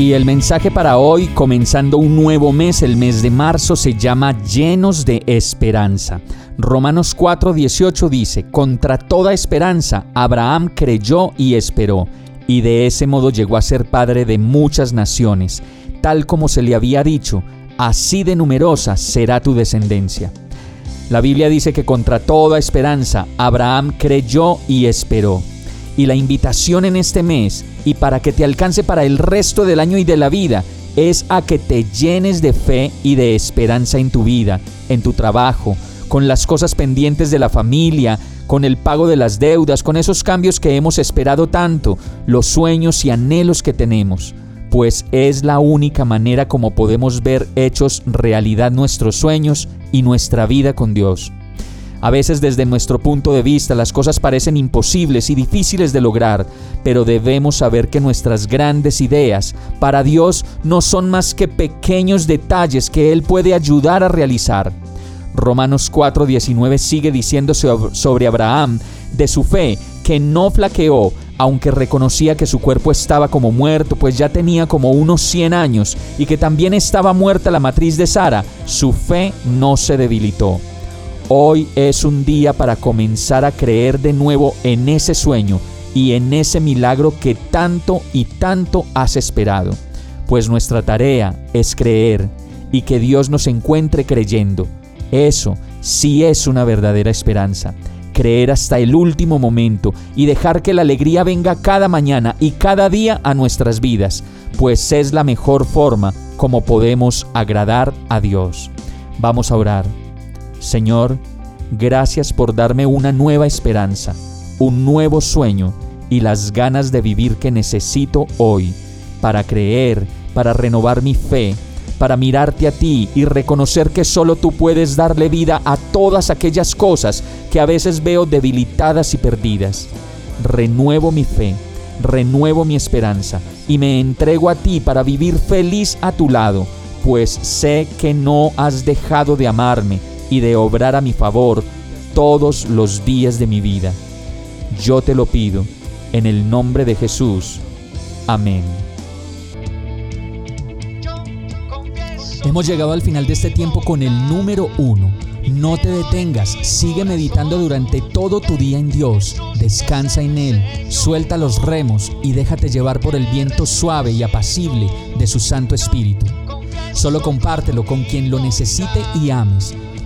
Y el mensaje para hoy, comenzando un nuevo mes, el mes de marzo, se llama Llenos de Esperanza. Romanos 4:18 dice, Contra toda esperanza, Abraham creyó y esperó, y de ese modo llegó a ser padre de muchas naciones, tal como se le había dicho, así de numerosa será tu descendencia. La Biblia dice que contra toda esperanza, Abraham creyó y esperó. Y la invitación en este mes y para que te alcance para el resto del año y de la vida es a que te llenes de fe y de esperanza en tu vida, en tu trabajo, con las cosas pendientes de la familia, con el pago de las deudas, con esos cambios que hemos esperado tanto, los sueños y anhelos que tenemos, pues es la única manera como podemos ver hechos realidad nuestros sueños y nuestra vida con Dios. A veces desde nuestro punto de vista las cosas parecen imposibles y difíciles de lograr, pero debemos saber que nuestras grandes ideas para Dios no son más que pequeños detalles que Él puede ayudar a realizar. Romanos 4:19 sigue diciendo sobre Abraham de su fe que no flaqueó, aunque reconocía que su cuerpo estaba como muerto, pues ya tenía como unos 100 años, y que también estaba muerta la matriz de Sara, su fe no se debilitó. Hoy es un día para comenzar a creer de nuevo en ese sueño y en ese milagro que tanto y tanto has esperado. Pues nuestra tarea es creer y que Dios nos encuentre creyendo. Eso sí es una verdadera esperanza. Creer hasta el último momento y dejar que la alegría venga cada mañana y cada día a nuestras vidas, pues es la mejor forma como podemos agradar a Dios. Vamos a orar. Señor, gracias por darme una nueva esperanza, un nuevo sueño y las ganas de vivir que necesito hoy para creer, para renovar mi fe, para mirarte a ti y reconocer que solo tú puedes darle vida a todas aquellas cosas que a veces veo debilitadas y perdidas. Renuevo mi fe, renuevo mi esperanza y me entrego a ti para vivir feliz a tu lado, pues sé que no has dejado de amarme y de obrar a mi favor todos los días de mi vida. Yo te lo pido, en el nombre de Jesús. Amén. Hemos llegado al final de este tiempo con el número uno. No te detengas, sigue meditando durante todo tu día en Dios, descansa en Él, suelta los remos y déjate llevar por el viento suave y apacible de su Santo Espíritu. Solo compártelo con quien lo necesite y ames